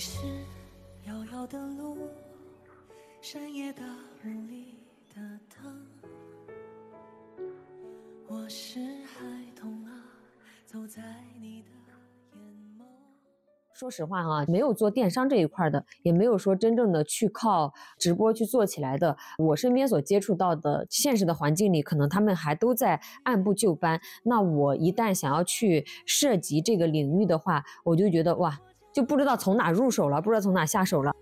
你是遥遥的路，山野大雾里的灯。我是孩童啊，走在你的眼眸。说实话哈、没有做电商这一块的，也没有说真正的去靠直播去做起来的。我身边所接触到的现实的环境里，可能他们还都在按部就班。那我一旦想要去涉及这个领域的话，我就觉得哇，就不知道从哪入手了，不知道从哪下手了。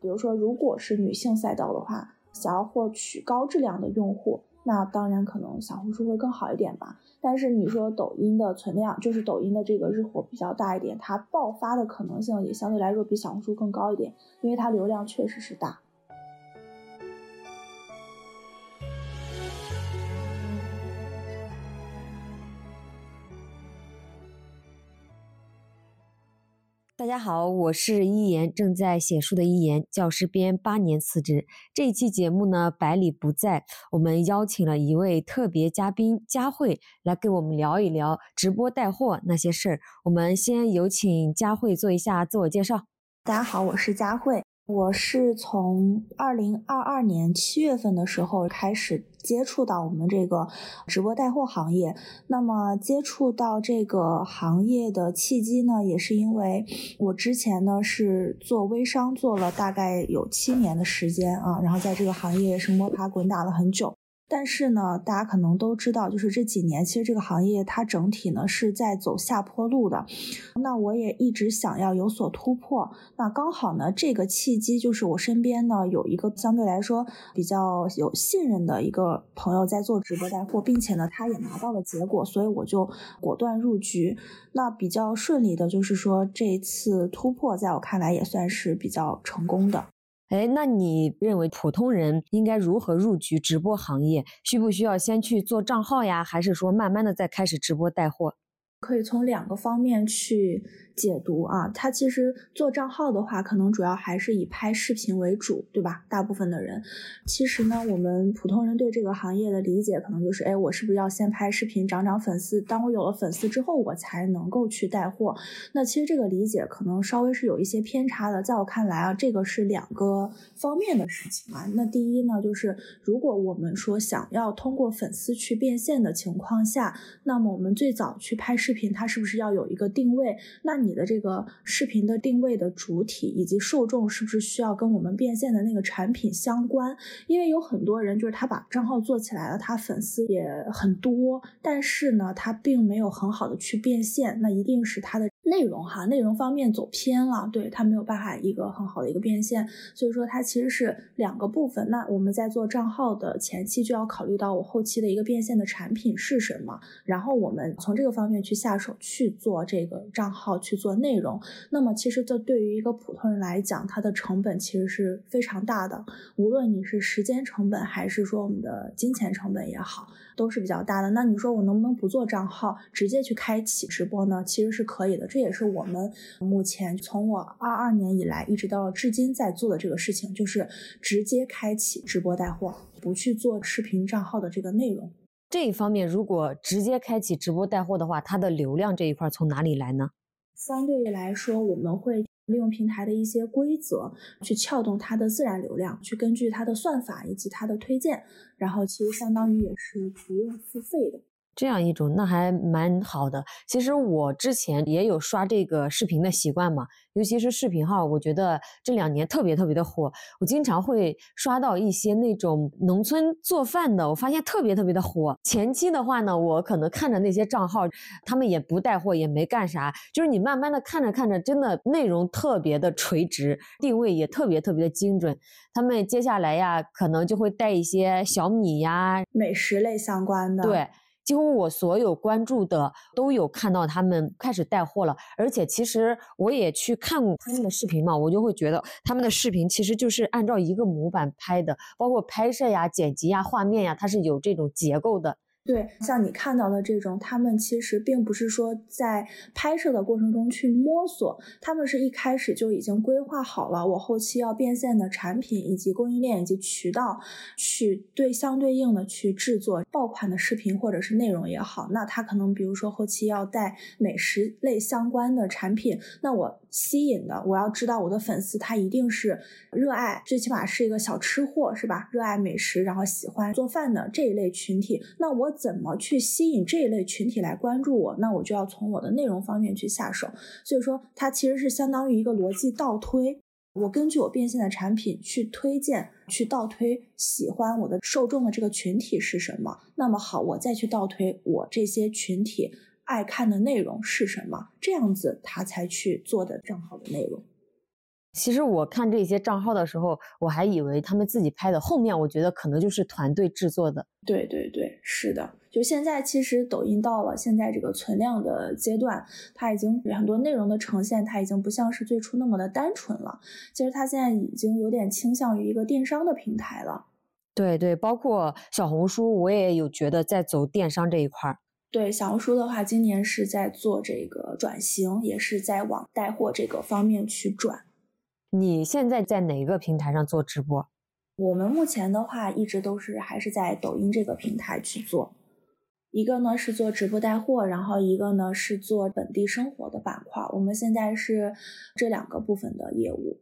比如说，如果是女性赛道的话，想要获取高质量的用户，那当然可能小红书会更好一点吧。但是你说抖音的存量，就是抖音的这个日活比较大一点，它爆发的可能性也相对来说比小红书更高一点，因为它流量确实是大。大家好，我是一言，正在写书的一言，教师编八年辞职。这一期节目呢，百里不在，我们邀请了一位特别嘉宾佳慧来给我们聊一聊直播带货那些事儿。我们先有请佳慧做一下自我介绍。大家好，我是佳慧，我是从二零二二年七月份的时候开始接触到我们这个直播带货行业。那么接触到这个行业的契机呢，也是因为我之前呢是做微商，做了大概有七年的时间啊，然后在这个行业也是摸爬滚打了很久。但是呢，大家可能都知道，就是这几年其实这个行业它整体呢是在走下坡路的。那我也一直想要有所突破。那刚好呢，这个契机就是我身边呢有一个相对来说比较有信任的一个朋友在做直播带货，并且呢他也拿到了结果，所以我就果断入局。那比较顺利的就是说这一次突破，在我看来也算是比较成功的。哎，那你认为普通人应该如何入局直播行业？需不需要先去做账号呀，还是说慢慢的再开始直播带货？可以从两个方面去解读啊。它其实做账号的话，可能主要还是以拍视频为主，对吧？大部分的人，其实呢，我们普通人对这个行业的理解可能就是，哎，我是不是要先拍视频涨涨粉丝？当我有了粉丝之后，我才能够去带货。那其实这个理解可能稍微是有一些偏差的。在我看来啊，这个是两个方面的事情啊。那第一呢，就是如果我们说想要通过粉丝去变现的情况下，那么我们最早去拍视频，它是不是要有一个定位？那你的这个视频的定位的主体以及受众是不是需要跟我们变现的那个产品相关？因为有很多人就是他把账号做起来了，他粉丝也很多，但是呢，他并没有很好的去变现，那一定是他的内容哈，内容方面走偏了，对他没有办法一个很好的一个变现，所以说它其实是两个部分。那我们在做账号的前期就要考虑到我后期的一个变现的产品是什么，然后我们从这个方面去下手去做这个账号去做内容。那么其实这对于一个普通人来讲，它的成本其实是非常大的，无论你是时间成本还是说我们的金钱成本也好，都是比较大的。那你说我能不能不做账号，直接去开启直播呢？其实是可以的，这也是我们目前从我二二年以来一直到至今在做的这个事情，就是直接开启直播带货，不去做视频账号的这个内容。这一方面，如果直接开启直播带货的话，它的流量这一块从哪里来呢？相对来说，我们会利用平台的一些规则去撬动它的自然流量，去根据它的算法以及它的推荐，然后其实相当于也是不用付费的。这样一种，那还蛮好的。其实我之前也有刷这个视频的习惯嘛，尤其是视频号，我觉得这两年特别特别的火。我经常会刷到一些那种农村做饭的，我发现特别特别的火。前期的话呢，我可能看着那些账号，他们也不带货，也没干啥，就是你慢慢的看着看着，真的内容特别的垂直，定位也特别特别的精准。他们接下来呀，可能就会带一些小米呀、美食类相关的，对。几乎我所有关注的都有看到他们开始带货了，而且其实我也去看过他们的视频嘛，我就会觉得他们的视频其实就是按照一个模板拍的，包括拍摄呀、剪辑呀、画面呀，它是有这种结构的。对，像你看到的这种，他们其实并不是说在拍摄的过程中去摸索，他们是一开始就已经规划好了，我后期要变现的产品以及供应链以及渠道，去对相对应的去制作爆款的视频或者是内容也好。那他可能比如说后期要带美食类相关的产品，那我吸引的，我要知道我的粉丝他一定是热爱，最起码是一个小吃货是吧？热爱美食，然后喜欢做饭的这一类群体，那我。怎么去吸引这一类群体来关注我？那我就要从我的内容方面去下手。所以说，它其实是相当于一个逻辑倒推。我根据我变现的产品去推荐，去倒推喜欢我的受众的这个群体是什么。那么好，我再去倒推我这些群体爱看的内容是什么，这样子他才去做的账号的内容。其实我看这些账号的时候，我还以为他们自己拍的，后面我觉得可能就是团队制作的。对对对，是的。就现在，其实抖音到了现在这个存量的阶段，它已经很多内容的呈现，它已经不像是最初那么的单纯了。其实它现在已经有点倾向于一个电商的平台了。对对，包括小红书，我也有觉得在走电商这一块儿。对小红书的话，今年是在做这个转型，也是在往带货这个方面去转。你现在在哪个平台上做直播？我们目前的话，一直都是还是在抖音这个平台去做。一个呢是做直播带货，然后一个呢是做本地生活的板块。我们现在是这两个部分的业务。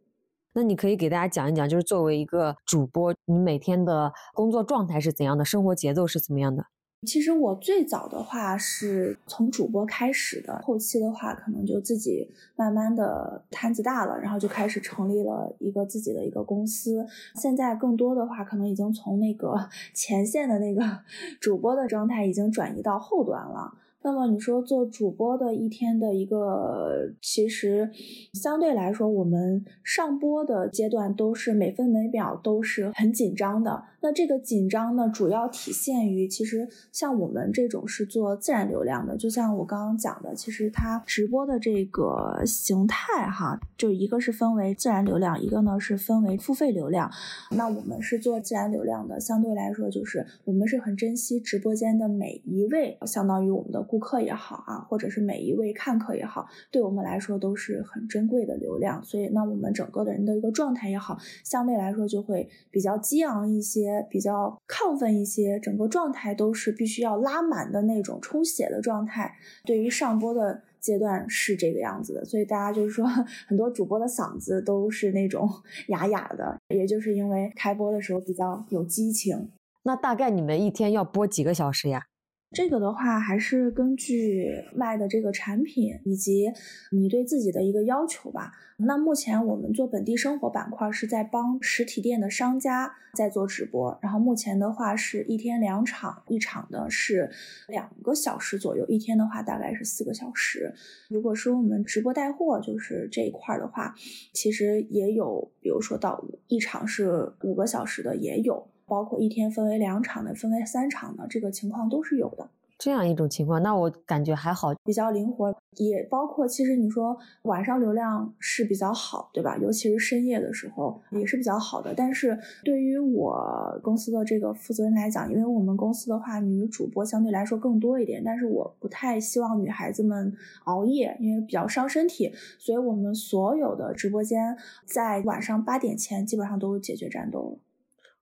那你可以给大家讲一讲，就是作为一个主播，你每天的工作状态是怎样的，生活节奏是怎么样的？其实我最早的话是从主播开始的，后期的话可能就自己慢慢的摊子大了，然后就开始成立了一个自己的一个公司。现在更多的话，可能已经从那个 前线的那个 主播的状态，已经转移到后端了。那么你说做主播的一天的一个，其实相对来说，我们上播的阶段都是每分每秒都是很紧张的。那这个紧张呢，主要体现于其实像我们这种是做自然流量的，就像我刚刚讲的，其实它直播的这个形态哈，就一个是分为自然流量，一个呢是分为付费流量。那我们是做自然流量的，相对来说就是我们是很珍惜直播间的每一位，相当于我们的。顾客也好啊，或者是每一位看客也好，对我们来说都是很珍贵的流量。所以，那我们整个的人的一个状态也好，相对来说就会比较激昂一些，比较亢奋一些，整个状态都是必须要拉满的那种充血的状态。对于上播的阶段是这个样子的，所以大家就是说，很多主播的嗓子都是那种 哑哑的，也就是因为开播的时候比较有激情。那大概你们一天要播几个小时呀？这个的话，还是根据卖的这个产品以及你对自己的一个要求吧。那目前我们做本地生活板块是在帮实体店的商家在做直播，然后目前的话是一天两场，一场的是两个小时左右，一天的话大概是四个小时。如果说我们直播带货就是这一块的话，其实也有，比如说到一场是五个小时的也有。包括一天分为两场的，分为三场的，这个情况都是有的。这样一种情况，那我感觉还好，比较灵活。也包括，其实你说晚上流量是比较好，对吧？尤其是深夜的时候也是比较好的。但是对于我公司的这个负责人来讲，因为我们公司的话，女主播相对来说更多一点，但是我不太希望女孩子们熬夜，因为比较伤身体。所以我们所有的直播间在晚上八点前基本上都解决战斗了。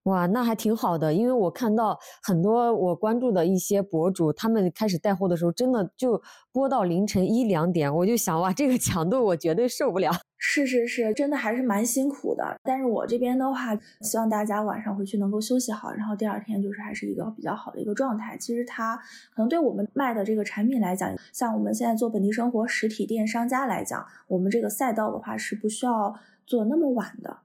哇，那还挺好的，因为我看到很多我关注的一些博主，他们开始带货的时候，真的就播到凌晨一两点，我就想，哇，这个强度我绝对受不了。是是是，真的还是蛮辛苦的。但是我这边的话，希望大家晚上回去能够休息好，然后第二天就是还是一个比较好的一个状态。其实它可能对我们卖的这个产品来讲，像我们现在做本地生活实体店商家来讲，我们这个赛道的话是不需要做那么晚的。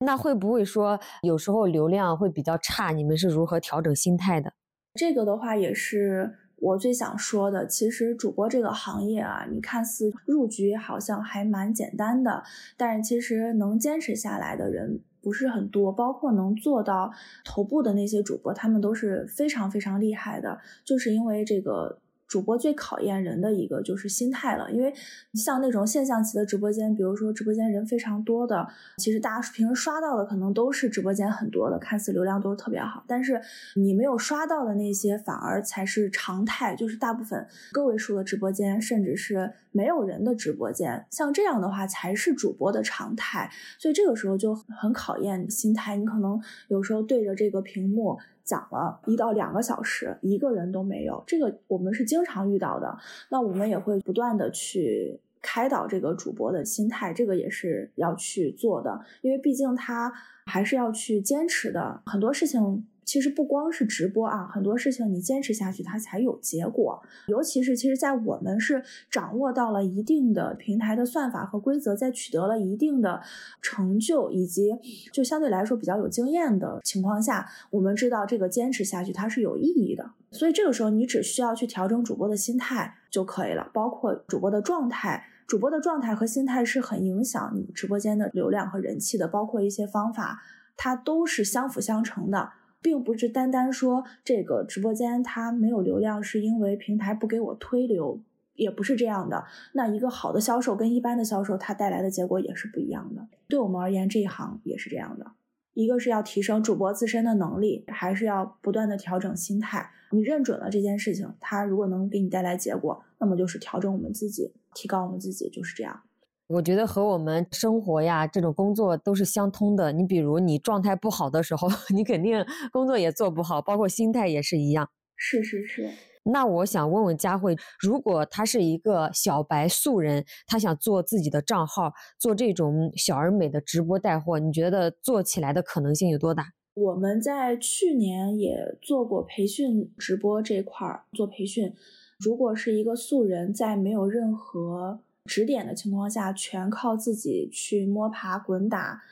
那会不会说有时候流量会比较差？你们是如何调整心态的？这个的话也是我最想说的。其实主播这个行业啊，你看似入局好像还蛮简单的，但是其实能坚持下来的人不是很多。包括能做到头部的那些主播，他们都是非常非常厉害的，就是因为这个主播最考验人的一个就是心态了，因为像那种现象级的直播间，比如说直播间人非常多的，其实大家平时刷到的可能都是直播间很多的，看似流量都是特别好，但是你没有刷到的那些反而才是常态，就是大部分个位数的直播间，甚至是没有人的直播间，像这样的话才是主播的常态，所以这个时候就很考验心态，你可能有时候对着这个屏幕。讲了一到两个小时，一个人都没有，这个我们是经常遇到的。那我们也会不断的去开导这个主播的心态，这个也是要去做的，因为毕竟他还是要去坚持的，很多事情。其实不光是直播啊，很多事情你坚持下去，它才有结果。尤其是其实，在我们是掌握到了一定的平台的算法和规则，在取得了一定的成就以及就相对来说比较有经验的情况下，我们知道这个坚持下去它是有意义的。所以这个时候，你只需要去调整主播的心态就可以了，包括主播的状态，主播的状态和心态是很影响你直播间的流量和人气的，包括一些方法，它都是相辅相成的。并不是单单说这个直播间它没有流量，是因为平台不给我推流，也不是这样的。那一个好的销售跟一般的销售，它带来的结果也是不一样的。对我们而言，这一行也是这样的。一个是要提升主播自身的能力，还是要不断的调整心态。你认准了这件事情，它如果能给你带来结果，那么就是调整我们自己，提高我们自己，就是这样。我觉得和我们生活呀，这种工作都是相通的。你比如你状态不好的时候，你肯定工作也做不好，包括心态也是一样。是是是。那我想问问佳慧，如果他是一个小白素人，他想做自己的账号，做这种小而美的直播带货，你觉得做起来的可能性有多大？我们在去年也做过培训直播这块儿做培训，如果是一个素人，在没有任何指点的情况下，全靠自己去摸爬滚打。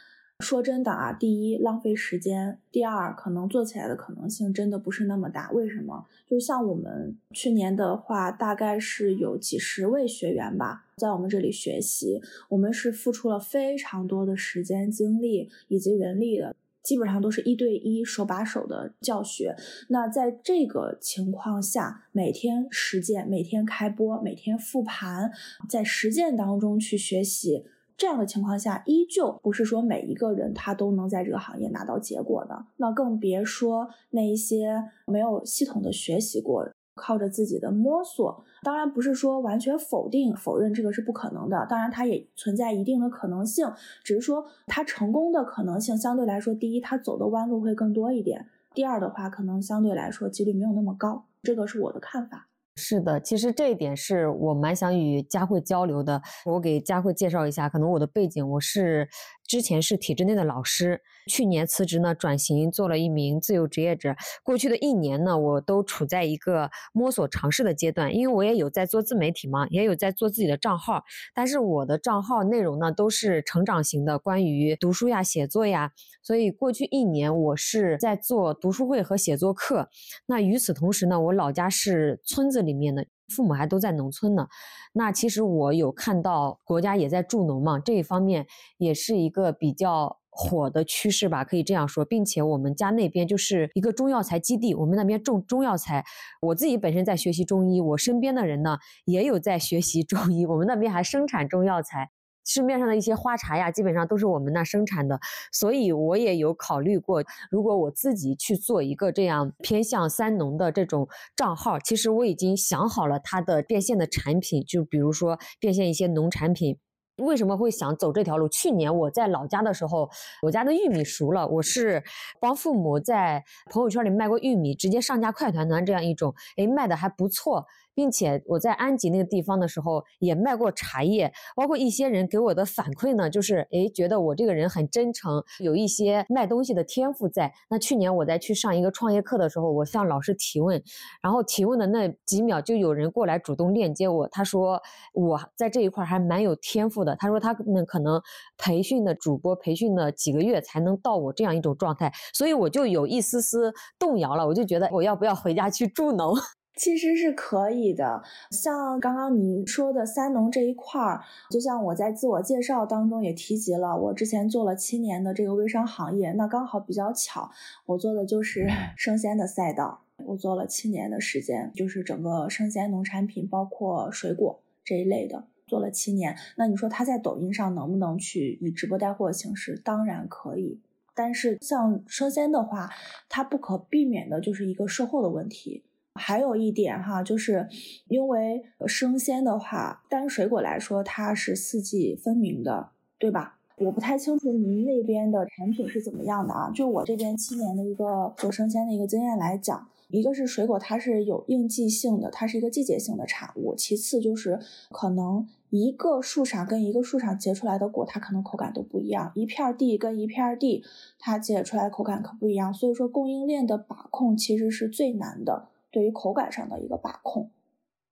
说真的啊，第一浪费时间，第二可能做起来的可能性真的不是那么大。为什么？就像我们去年的话，大概是有几十位学员吧，在我们这里学习，我们是付出了非常多的时间、精力以及人力的。基本上都是一对一手把手的教学。那在这个情况下，每天实践，每天开播，每天复盘，在实践当中去学习。这样的情况下，依旧不是说每一个人他都能在这个行业拿到结果的。那更别说那一些没有系统的学习过。靠着自己的摸索，当然不是说完全否定、否认这个是不可能的。当然，它也存在一定的可能性，只是说它成功的可能性相对来说，第一，它走的弯路会更多一点；第二的话，可能相对来说几率没有那么高。这个是我的看法。是的，其实这一点是我蛮想与佳慧交流的。我给佳慧介绍一下，可能我的背景，我是。之前是体制内的老师，去年辞职呢，转型做了一名自由职业者。过去的一年呢，我都处在一个摸索尝试的阶段，因为我也有在做自媒体嘛，也有在做自己的账号，但是我的账号内容呢都是成长型的，关于读书呀、写作呀。所以过去一年我是在做读书会和写作课。那与此同时呢，我老家是村子里面的。父母还都在农村呢，那其实我有看到国家也在助农嘛，这一方面也是一个比较火的趋势吧，可以这样说，并且我们家那边就是一个中药材基地，我们那边种中药材，我自己本身在学习中医，我身边的人呢也有在学习中医，我们那边还生产中药材。市面上的一些花茶呀，基本上都是我们那生产的，所以我也有考虑过，如果我自己去做一个这样偏向三农的这种账号，其实我已经想好了它的变现的产品，就比如说变现一些农产品。为什么会想走这条路？去年我在老家的时候，我家的玉米熟了，我是帮父母在朋友圈里卖过玉米，直接上架快团团这样一种，哎，卖的还不错。并且我在安吉那个地方的时候也卖过茶叶，包括一些人给我的反馈呢，就是诶觉得我这个人很真诚，有一些卖东西的天赋在。那去年我在去上一个创业课的时候，我向老师提问，然后提问的那几秒就有人过来主动链接我，他说我在这一块还蛮有天赋的，他说他们可能培训的主播培训了几个月才能到我这样一种状态，所以我就有一丝丝动摇了，我就觉得我要不要回家去助农。其实是可以的，像刚刚你说的三农这一块儿，就像我在自我介绍当中也提及了，我之前做了七年的这个微商行业，那刚好比较巧，我做的就是生鲜的赛道。我做了七年的时间，就是整个生鲜农产品，包括水果这一类的，做了七年。那你说他在抖音上能不能去以直播带货的形式？当然可以。但是像生鲜的话，它不可避免的就是一个售后的问题。还有一点哈，就是因为生鲜的话，单水果来说，它是四季分明的，对吧？我不太清楚您那边的产品是怎么样的啊？就我这边七年的一个做生鲜的一个经验来讲，一个是水果它是有应季性的，它是一个季节性的产物；其次就是可能一个树上跟一个树上结出来的果，它可能口感都不一样，一片地跟一片地它结出来口感可不一样。所以说供应链的把控其实是最难的。对于口感上的一个把控，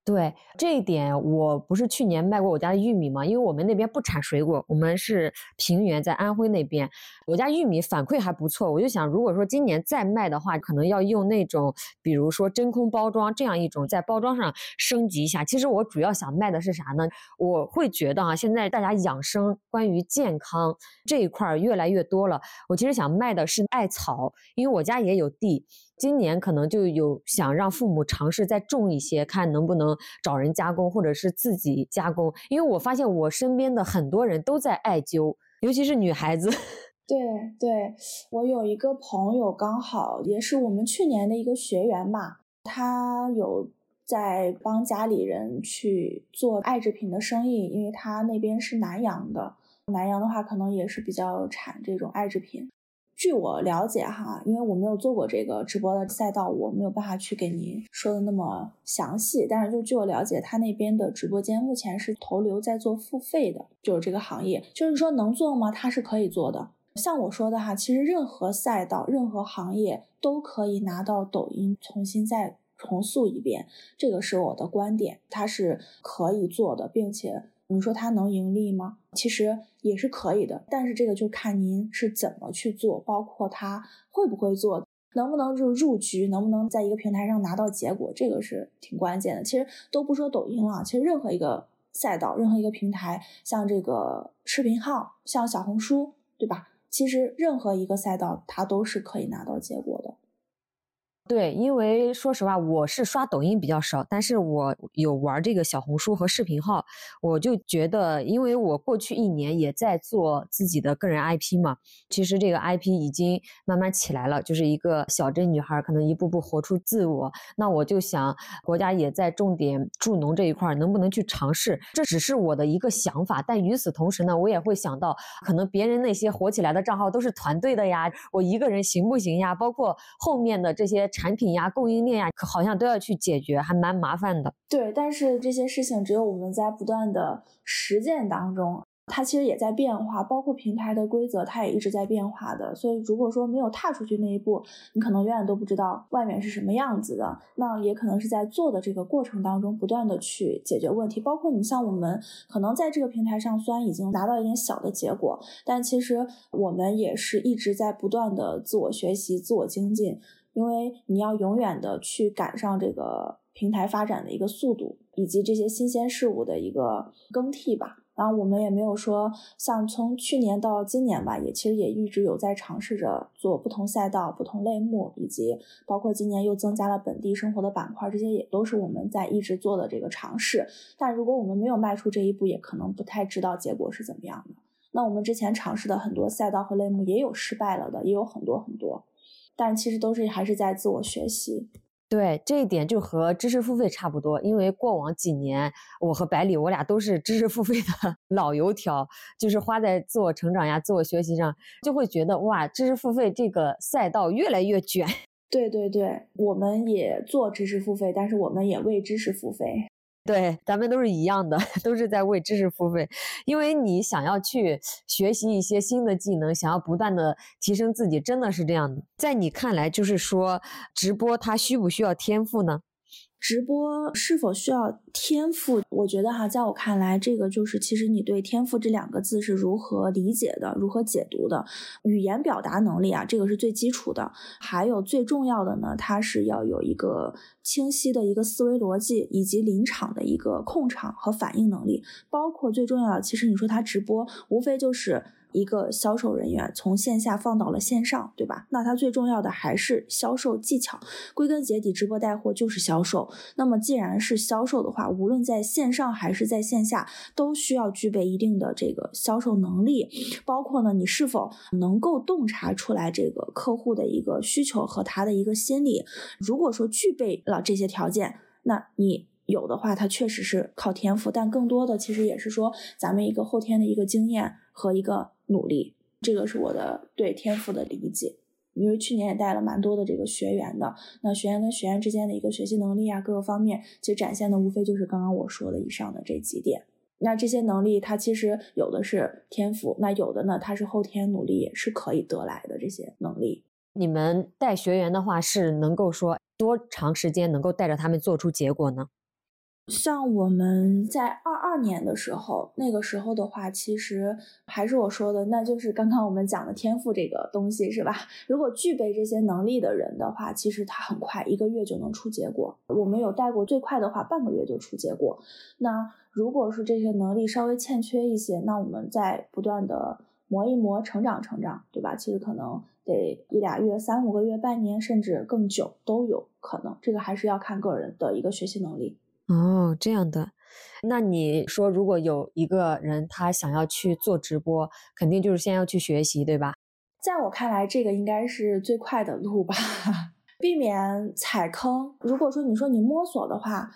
对这一点，我不是去年卖过我家的玉米吗？因为我们那边不产水果，我们是平原，在安徽那边，我家玉米反馈还不错。我就想，如果说今年再卖的话，可能要用那种，比如说真空包装这样一种，在包装上升级一下。其实我主要想卖的是啥呢？我会觉得啊，现在大家养生、关于健康这一块越来越多了。我其实想卖的是艾草，因为我家也有地。今年可能就有想让父母尝试再种一些，看能不能找人加工，或者是自己加工。因为我发现我身边的很多人都在艾灸，尤其是女孩子。对对，我有一个朋友，刚好也是我们去年的一个学员嘛，他有在帮家里人去做艾制品的生意，因为他那边是南阳的，南阳的话可能也是比较产这种艾制品。据我了解哈，因为我没有做过这个直播的赛道，我没有办法去给您说的那么详细。但是就据我了解，他那边的直播间目前是投流在做付费的，就是这个行业，就是说能做吗？他是可以做的。像我说的哈，其实任何赛道、任何行业都可以拿到抖音重新再重塑一遍，这个是我的观点，它是可以做的，并且。你说它能盈利吗？其实也是可以的，但是这个就看您是怎么去做，包括它会不会做，能不能就入局，能不能在一个平台上拿到结果，这个是挺关键的。其实都不说抖音了，其实任何一个赛道，任何一个平台，像这个视频号，像小红书，对吧？其实任何一个赛道，它都是可以拿到结果的。对，因为说实话，我是刷抖音比较少，但是我有玩这个小红书和视频号。我就觉得，因为我过去一年也在做自己的个人 IP 嘛，其实这个 IP 已经慢慢起来了，就是一个小镇女孩，可能一步步活出自我。那我就想，国家也在重点助农这一块，能不能去尝试？这只是我的一个想法，但与此同时呢，我也会想到，可能别人那些火起来的账号都是团队的呀，我一个人行不行呀？包括后面的这些。产品呀，供应链呀，好像都要去解决，还蛮麻烦的。对，但是这些事情只有我们在不断的实践当中。它其实也在变化，包括平台的规则，它也一直在变化的。所以，如果说没有踏出去那一步，你可能永远都不知道外面是什么样子的。那也可能是在做的这个过程当中，不断的去解决问题。包括你像我们，可能在这个平台上虽然已经达到一点小的结果，但其实我们也是一直在不断的自我学习、自我精进。因为你要永远的去赶上这个平台发展的一个速度，以及这些新鲜事物的一个更替吧。然后我们也没有说，像从去年到今年吧，也其实也一直有在尝试着做不同赛道、不同类目，以及包括今年又增加了本地生活的板块，这些也都是我们在一直做的这个尝试。但如果我们没有迈出这一步，也可能不太知道结果是怎么样的。那我们之前尝试的很多赛道和类目也有失败了的，也有很多很多。但其实都是还是在自我学习，对这一点就和知识付费差不多。因为过往几年，我和百里我俩都是知识付费的 老油条，就是花在自我成长呀、自我学习上，就会觉得哇，知识付费这个赛道越来越卷。对对对，我们也做知识付费，但是我们也为知识付费。对，咱们都是一样的，都是在为知识付费。因为你想要去学习一些新的技能，想要不断的提升自己，真的是这样的。在你看来，就是说直播它需不需要天赋呢？直播是否需要天赋？我觉得哈，在我看来，这个就是其实你对天赋这两个字是如何理解的，如何解读的。语言表达能力啊，这个是最基础的。还有最重要的呢，它是要有一个清晰的一个思维逻辑，以及临场的一个控场和反应能力。包括最重要的，其实你说他直播，无非就是。一个销售人员从线下放到了线上，对吧？那它最重要的还是销售技巧。归根结底，直播带货就是销售。那么既然是销售的话，无论在线上还是在线下，都需要具备一定的这个销售能力。包括呢，你是否能够洞察出来这个客户的一个需求和他的一个心理。如果说具备了这些条件，那你。有的话，它确实是靠天赋，但更多的其实也是说咱们一个后天的一个经验和一个努力，这个是我的对天赋的理解。因为去年也带了蛮多的这个学员的，那学员跟学员之间的一个学习能力啊，各个方面其实展现的无非就是刚刚我说的以上的这几点。那这些能力它其实有的是天赋，那有的呢它是后天努力也是可以得来的这些能力。你们带学员的话是能够说多长时间能够带着他们做出结果呢？像我们在二二年的时候，那个时候的话，其实还是我说的，那就是刚刚我们讲的天赋这个东西，是吧？如果具备这些能力的人的话，其实他很快一个月就能出结果。我们有带过最快的话，半个月就出结果。那如果是这些能力稍微欠缺一些，那我们在不断的磨一磨，成长成长，对吧？其实可能得一俩月、三五个月、半年，甚至更久都有可能。这个还是要看个人的一个学习能力。哦，这样的，那你说，如果有一个人他想要去做直播，肯定就是先要去学习，对吧？在我看来，这个应该是最快的路吧，避免踩坑。如果说你说你摸索的话，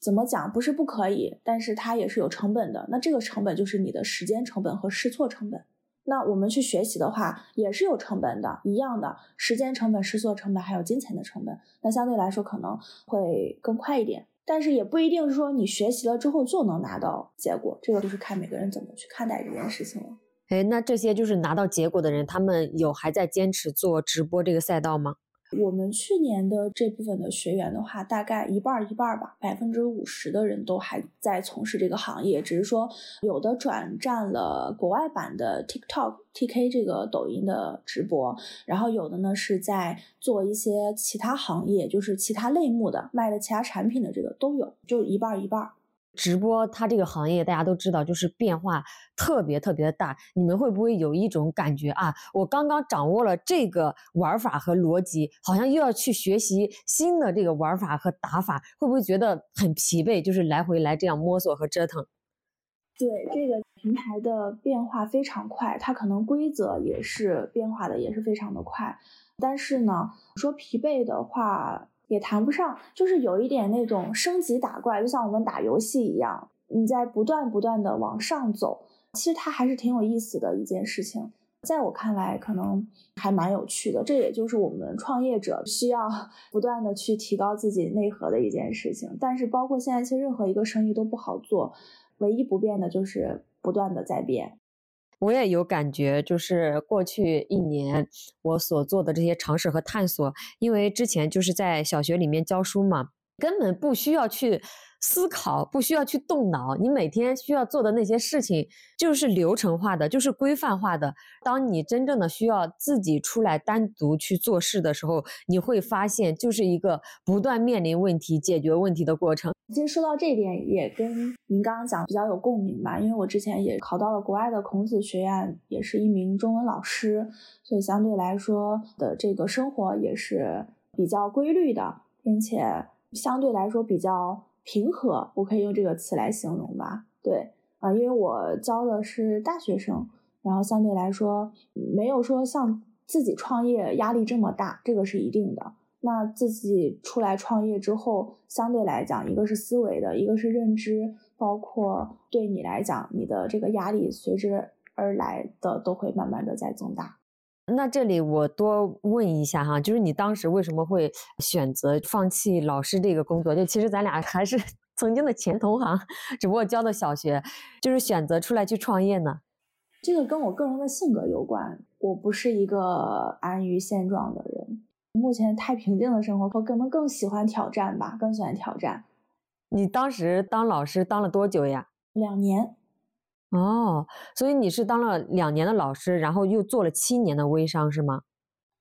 怎么讲不是不可以，但是它也是有成本的。那这个成本就是你的时间成本和试错成本。那我们去学习的话，也是有成本的，一样的时间成本、试错成本还有金钱的成本。那相对来说可能会更快一点。但是也不一定是说你学习了之后就能拿到结果，这个就是看每个人怎么去看待这件事情了。哎，那这些就是拿到结果的人，他们有还在坚持做直播这个赛道吗？我们去年的这部分的学员的话，大概一半一半吧，百分之五十的人都还在从事这个行业，只是说有的转战了国外版的 TikTok、TK 这个抖音的直播，然后有的呢是在做一些其他行业，就是其他类目的卖的其他产品的这个都有，就一半一半。直播它这个行业大家都知道，就是变化特别特别的大。你们会不会有一种感觉啊？我刚刚掌握了这个玩法和逻辑，好像又要去学习新的这个玩法和打法，会不会觉得很疲惫？就是来回来这样摸索和折腾。对，这个平台的变化非常快，它可能规则也是变化的也是非常的快。但是呢，说疲惫的话。也谈不上，就是有一点那种升级打怪，就像我们打游戏一样，你在不断不断的往上走。其实它还是挺有意思的一件事情，在我看来，可能还蛮有趣的。这也就是我们创业者需要不断的去提高自己内核的一件事情。但是，包括现在，其实任何一个生意都不好做，唯一不变的就是不断的在变。我也有感觉，就是过去一年我所做的这些尝试和探索，因为之前就是在小学里面教书嘛，根本不需要去。思考不需要去动脑，你每天需要做的那些事情就是流程化的，就是规范化的。当你真正的需要自己出来单独去做事的时候，你会发现就是一个不断面临问题、解决问题的过程。其实说到这一点，也跟您刚刚讲比较有共鸣吧，因为我之前也考到了国外的孔子学院，也是一名中文老师，所以相对来说的这个生活也是比较规律的，并且相对来说比较。平和，我可以用这个词来形容吧。对啊，因为我教的是大学生，然后相对来说没有说像自己创业压力这么大，这个是一定的。那自己出来创业之后，相对来讲，一个是思维的，一个是认知，包括对你来讲，你的这个压力随之而来的都会慢慢的在增大。那这里我多问一下哈，就是你当时为什么会选择放弃老师这个工作？就其实咱俩还是 曾经的前同行，只不过教的小学，就是选择出来去创业呢？这个跟我个人的性格有关，我不是一个安于现状的人。目前太平静的生活，我可能更喜欢挑战吧，更喜欢挑战。你当时当老师当了多久呀？两年。哦，所以你是当了两年的老师，然后又做了七年的微商，是吗？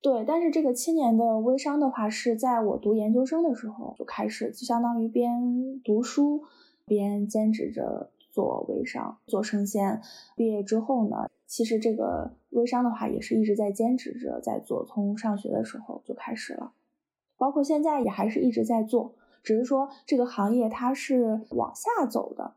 对，但是这个七年的微商的话，是在我读研究生的时候就开始，就相当于边读书边兼职着做微商，做生鲜。毕业之后呢，其实这个微商的话，也是一直在兼职着在做，从上学的时候就开始了，包括现在也还是一直在做，只是说这个行业它是往下走的。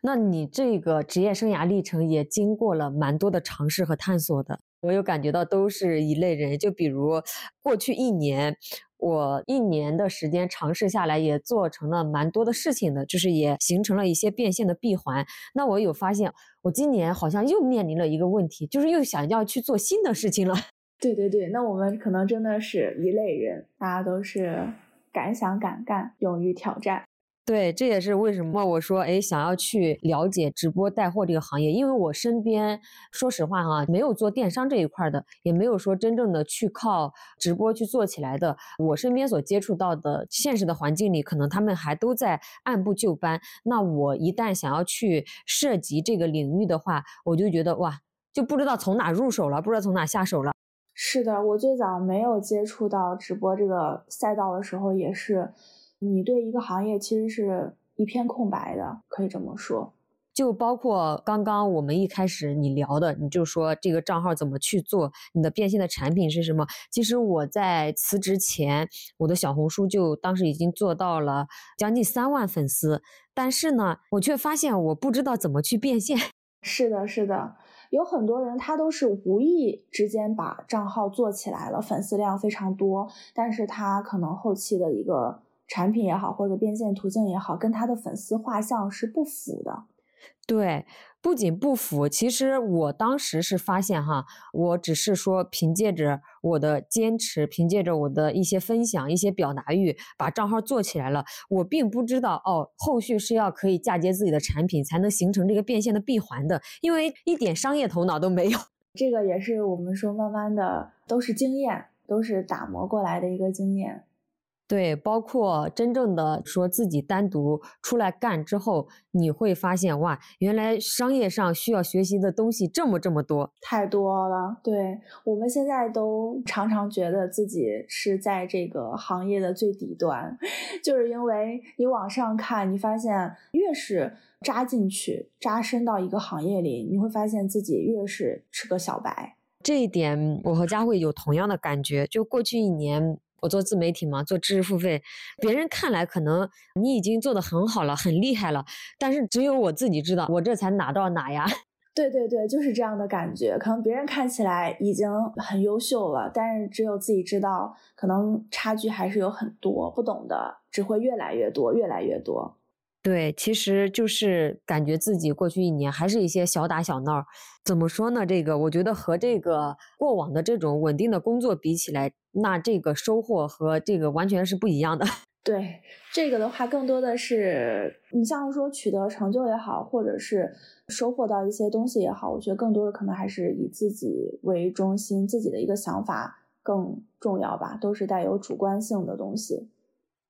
那你这个职业生涯历程也经过了蛮多的尝试和探索的，我有感觉到都是一类人，就比如过去一年。我一年的时间尝试下来，也做成了蛮多的事情的，就是也形成了一些变现的闭环。那我有发现，我今年好像又面临了一个问题，就是又想要去做新的事情了。对对对，那我们可能真的是一类人，大家都是敢想敢干，勇于挑战。对，这也是为什么我说，哎，想要去了解直播带货这个行业，因为我身边，说实话哈，没有做电商这一块的，也没有说真正的去靠直播去做起来的。我身边所接触到的现实的环境里，可能他们还都在按部就班。那我一旦想要去涉及这个领域的话，我就觉得哇，就不知道从哪入手了，不知道从哪下手了。是的，我最早没有接触到直播这个赛道的时候，也是。你对一个行业其实是一片空白的，可以这么说。就包括刚刚我们一开始你聊的，你就说这个账号怎么去做，你的变现的产品是什么？其实我在辞职前，我的小红书就当时已经做到了将近三万粉丝，但是呢，我却发现我不知道怎么去变现。是的，是的，有很多人他都是无意之间把账号做起来了，粉丝量非常多，但是他可能后期的一个。产品也好，或者变现途径也好，跟他的粉丝画像是不符的。对，不仅不符，其实我当时是发现哈，我只是说凭借着我的坚持，凭借着我的一些分享、一些表达欲，把账号做起来了。我并不知道哦，后续是要可以嫁接自己的产品，才能形成这个变现的闭环的，因为一点商业头脑都没有。这个也是我们说慢慢的都是经验，都是打磨过来的一个经验。对，包括真正的说自己单独出来干之后，你会发现哇，原来商业上需要学习的东西这么这么多，太多了。对我们现在都常常觉得自己是在这个行业的最底端，就是因为你往上看，你发现越是扎进去、扎深到一个行业里，你会发现自己越是是个小白。这一点，我和佳慧有同样的感觉。就过去一年。我做自媒体嘛，做知识付费，别人看来可能你已经做得很好了，很厉害了，但是只有我自己知道，我这才哪到哪呀？对对对，就是这样的感觉。可能别人看起来已经很优秀了，但是只有自己知道，可能差距还是有很多，不懂的只会越来越多，越来越多。对，其实就是感觉自己过去一年还是一些小打小闹。怎么说呢？这个我觉得和这个过往的这种稳定的工作比起来，那这个收获和这个完全是不一样的。对，这个的话更多的是你像说取得成就也好，或者是收获到一些东西也好，我觉得更多的可能还是以自己为中心，自己的一个想法更重要吧，都是带有主观性的东西。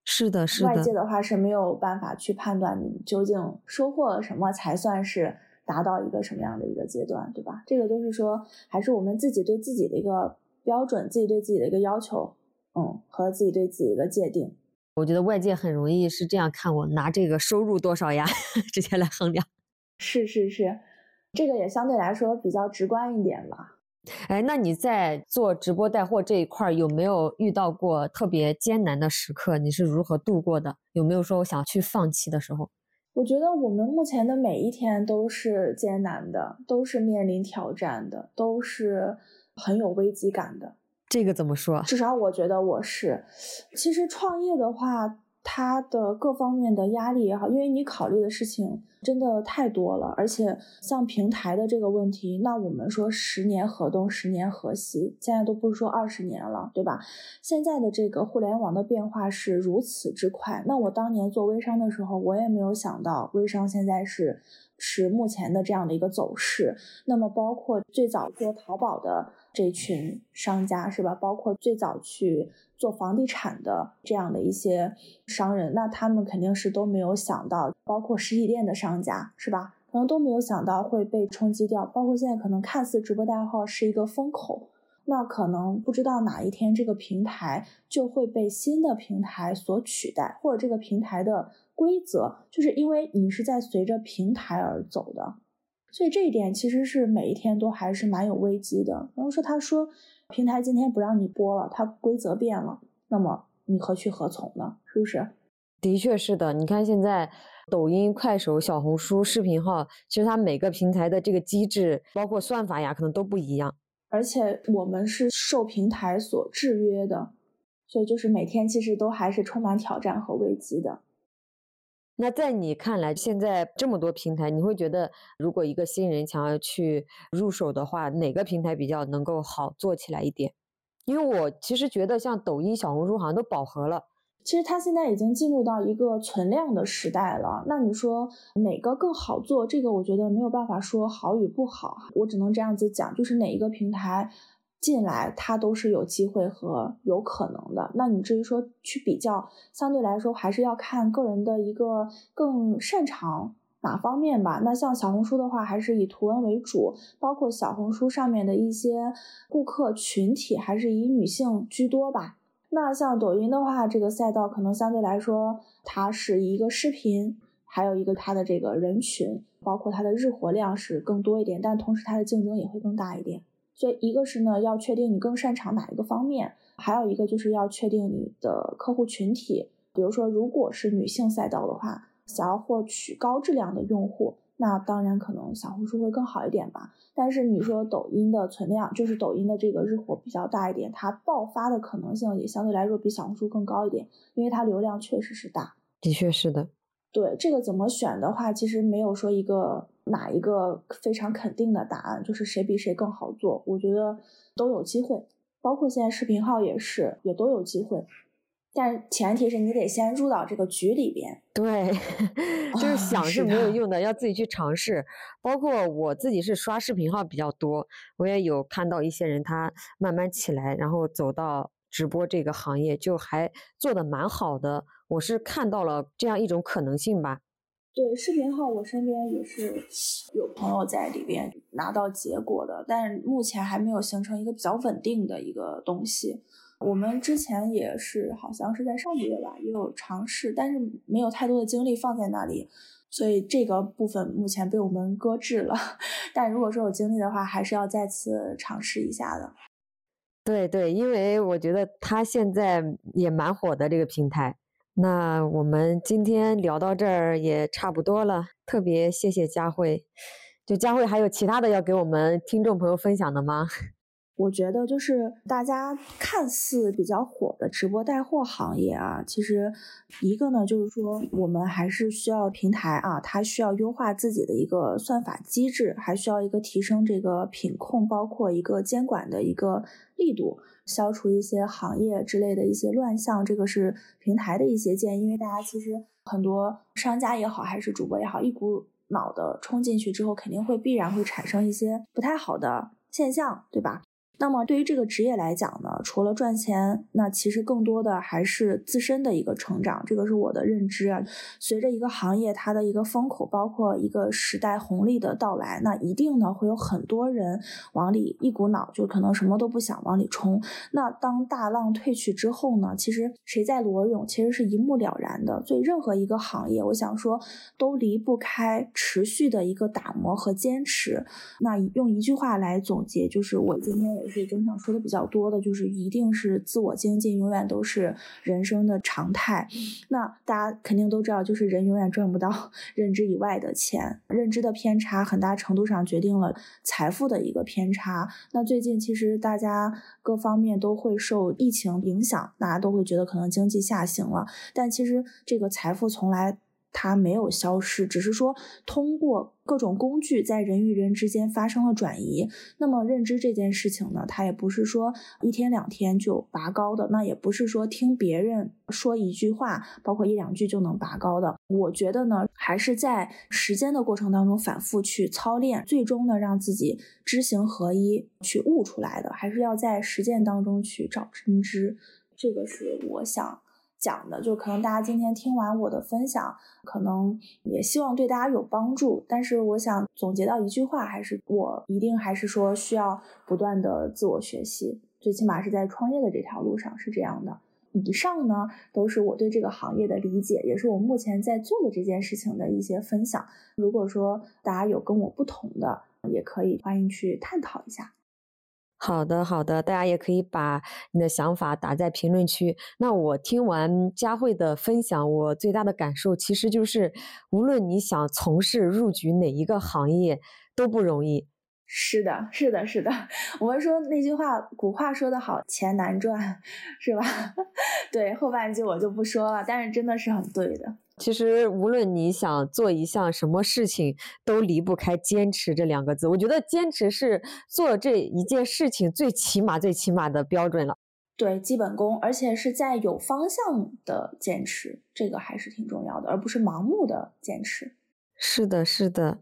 是的，是的。外界的话是没有办法去判断你究竟收获了什么，才算是达到一个什么样的一个阶段，对吧？这个就是说，还是我们自己对自己的一个标准，自己对自己的一个要求，嗯，和自己对自己的一个界定。我觉得外界很容易是这样看我，拿这个收入多少呀，直接来衡量。是是是，这个也相对来说比较直观一点吧。哎，那你在做直播带货这一块有没有遇到过特别艰难的时刻？你是如何度过的？有没有说我想去放弃的时候？我觉得我们目前的每一天都是艰难的，都是面临挑战的，都是很有危机感的。这个怎么说？至少我觉得我是。其实创业的话。它的各方面的压力也好，因为你考虑的事情真的太多了，而且像平台的这个问题，那我们说十年河东，十年河西，现在都不是说二十年了，对吧？现在的这个互联网的变化是如此之快，那我当年做微商的时候，我也没有想到微商现在是是目前的这样的一个走势。那么包括最早做淘宝的这群商家，是吧？包括最早去。做房地产的这样的一些商人，那他们肯定是都没有想到，包括实体店的商家是吧？可能都没有想到会被冲击掉。包括现在可能看似直播带货是一个风口，那可能不知道哪一天这个平台就会被新的平台所取代，或者这个平台的规则，就是因为你是在随着平台而走的。所以这一点其实是每一天都还是蛮有危机的。然后说他说平台今天不让你播了，它规则变了，那么你何去何从呢？是不是？的确是的，你看现在抖音、快手、小红书视频号，其实它每个平台的这个机制，包括算法呀，可能都不一样。而且我们是受平台所制约的，所以就是每天其实都还是充满挑战和危机的。那在你看来，现在这么多平台，你会觉得如果一个新人想要去入手的话，哪个平台比较能够好做起来一点？因为我其实觉得像抖音、小红书好像都饱和了。其实它现在已经进入到一个存量的时代了。那你说哪个更好做？这个我觉得没有办法说好与不好，我只能这样子讲，就是哪一个平台进来，它都是有机会和有可能的。那你至于说去比较，相对来说还是要看个人的一个更擅长哪方面吧。那像小红书的话，还是以图文为主，包括小红书上面的一些顾客群体，还是以女性居多吧。那像抖音的话，这个赛道可能相对来说，它是一个视频，还有一个它的这个人群，包括它的日活量是更多一点，但同时它的竞争也会更大一点。所以一个是呢，要确定你更擅长哪一个方面，还有一个就是要确定你的客户群体。比如说，如果是女性赛道的话，想要获取高质量的用户。那当然可能小红书会更好一点吧，但是你说抖音的存量，就是抖音的这个日活比较大一点，它爆发的可能性也相对来说比小红书更高一点，因为它流量确实是大。的确是的。对这个怎么选的话，其实没有说一个哪一个非常肯定的答案，就是谁比谁更好做，我觉得都有机会，包括现在视频号也是，也都有机会。但前提是你得先入到这个局里边。对，就是想是没有用的，要自己去尝试。包括我自己是刷视频号比较多，我也有看到一些人他慢慢起来，然后走到直播这个行业，就还做的蛮好的。我是看到了这样一种可能性吧。对，视频号我身边也是有朋友在里边拿到结果的，但目前还没有形成一个比较稳定的一个东西。我们之前也是，好像是在上个月吧，也有尝试，但是没有太多的精力放在那里，所以这个部分目前被我们搁置了。但如果说有精力的话，还是要再次尝试一下的。对对，因为我觉得他现在也蛮火的这个平台。那我们今天聊到这儿也差不多了，特别谢谢佳慧。就佳慧还有其他的要给我们听众朋友分享的吗？我觉得就是大家看似比较火的直播带货行业啊，其实一个呢就是说我们还是需要平台啊，它需要优化自己的一个算法机制，还需要一个提升这个品控，包括一个监管的一个力度，消除一些行业之类的一些乱象。这个是平台的一些建议，因为大家其实很多商家也好，还是主播也好，一股脑的冲进去之后，肯定会必然会产生一些不太好的现象，对吧？那么对于这个职业来讲呢，除了赚钱，那其实更多的还是自身的一个成长，这个是我的认知啊。随着一个行业它的一个风口，包括一个时代红利的到来，那一定呢会有很多人往里一股脑就可能什么都不想往里冲。那当大浪退去之后呢，其实谁在裸泳，其实是一目了然的。所以任何一个行业，我想说都离不开持续的一个打磨和坚持。那用一句话来总结，就是我今天也。是整场说的比较多的，就是一定是自我精进，永远都是人生的常态。那大家肯定都知道，就是人永远赚不到 认知以外的钱，认知的偏差很大程度上决定了财富的一个偏差。那最近其实大家各方面都会受疫情影响，大家都会觉得可能经济下行了，但其实这个财富从来。它没有消失，只是说通过各种工具在人与人之间发生了转移。那么认知这件事情呢，它也不是说一天两天就拔高的，那也不是说听别人说一句话，包括一两句就能拔高的。我觉得呢，还是在时间的过程当中反复去操练，最终呢让自己知行合一去悟出来的，还是要在实践当中去找真知。这个是我想。讲的就可能大家今天听完我的分享，可能也希望对大家有帮助。但是我想总结到一句话，还是我一定还是说需要不断的自我学习，最起码是在创业的这条路上是这样的。以上呢，都是我对这个行业的理解，也是我目前在做的这件事情的一些分享。如果说大家有跟我不同的，也可以欢迎去探讨一下。好的，好的，大家也可以把你的想法打在评论区。那我听完佳慧的分享，我最大的感受其实就是，无论你想从事入局哪一个行业，都不容易。是的，是的，是的。我们说那句话，古话说得好，钱难赚，是吧？对，后半句我就不说了，但是真的是很对的。其实，无论你想做一项什么事情，都离不开坚持这两个字。我觉得坚持是做这一件事情最起码、最起码的标准了。对，基本功，而且是在有方向的坚持，这个还是挺重要的，而不是盲目的坚持。是的，是的。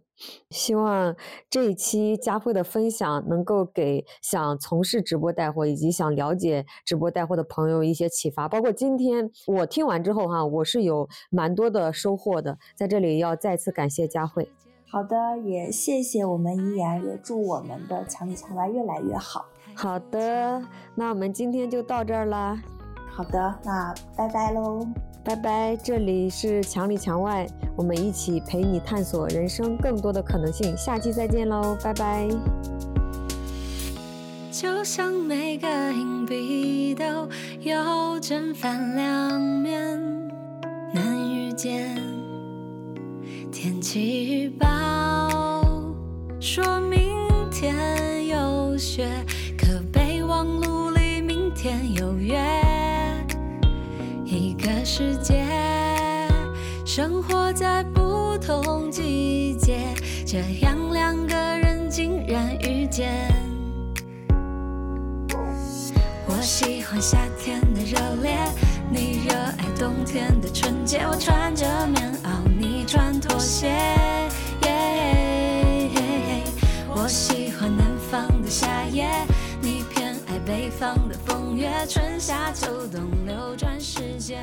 希望这一期佳慧的分享能够给想从事直播带货以及想了解直播带货的朋友一些启发。包括今天我听完之后哈，我是有蛮多的收获的。在这里要再次感谢佳慧。好的，也谢谢我们依然，也祝我们的墙里墙外越来越好。好的，那我们今天就到这儿啦。好的，那拜拜喽。拜拜，这里是墙里墙外，我们一起陪你探索人生更多的可能性。下期再见喽，拜拜。就像每个硬币都有正反两面，难遇见。天气预报说明天有雪，可备忘录里明天有约。一个世界，生活在不同季节，这样两个人竟然遇见。我喜欢夏天的热烈，你热爱冬天的纯洁。我穿着棉袄，你穿拖鞋。耶我喜欢南方的夏夜。风月，春夏秋冬流转时间。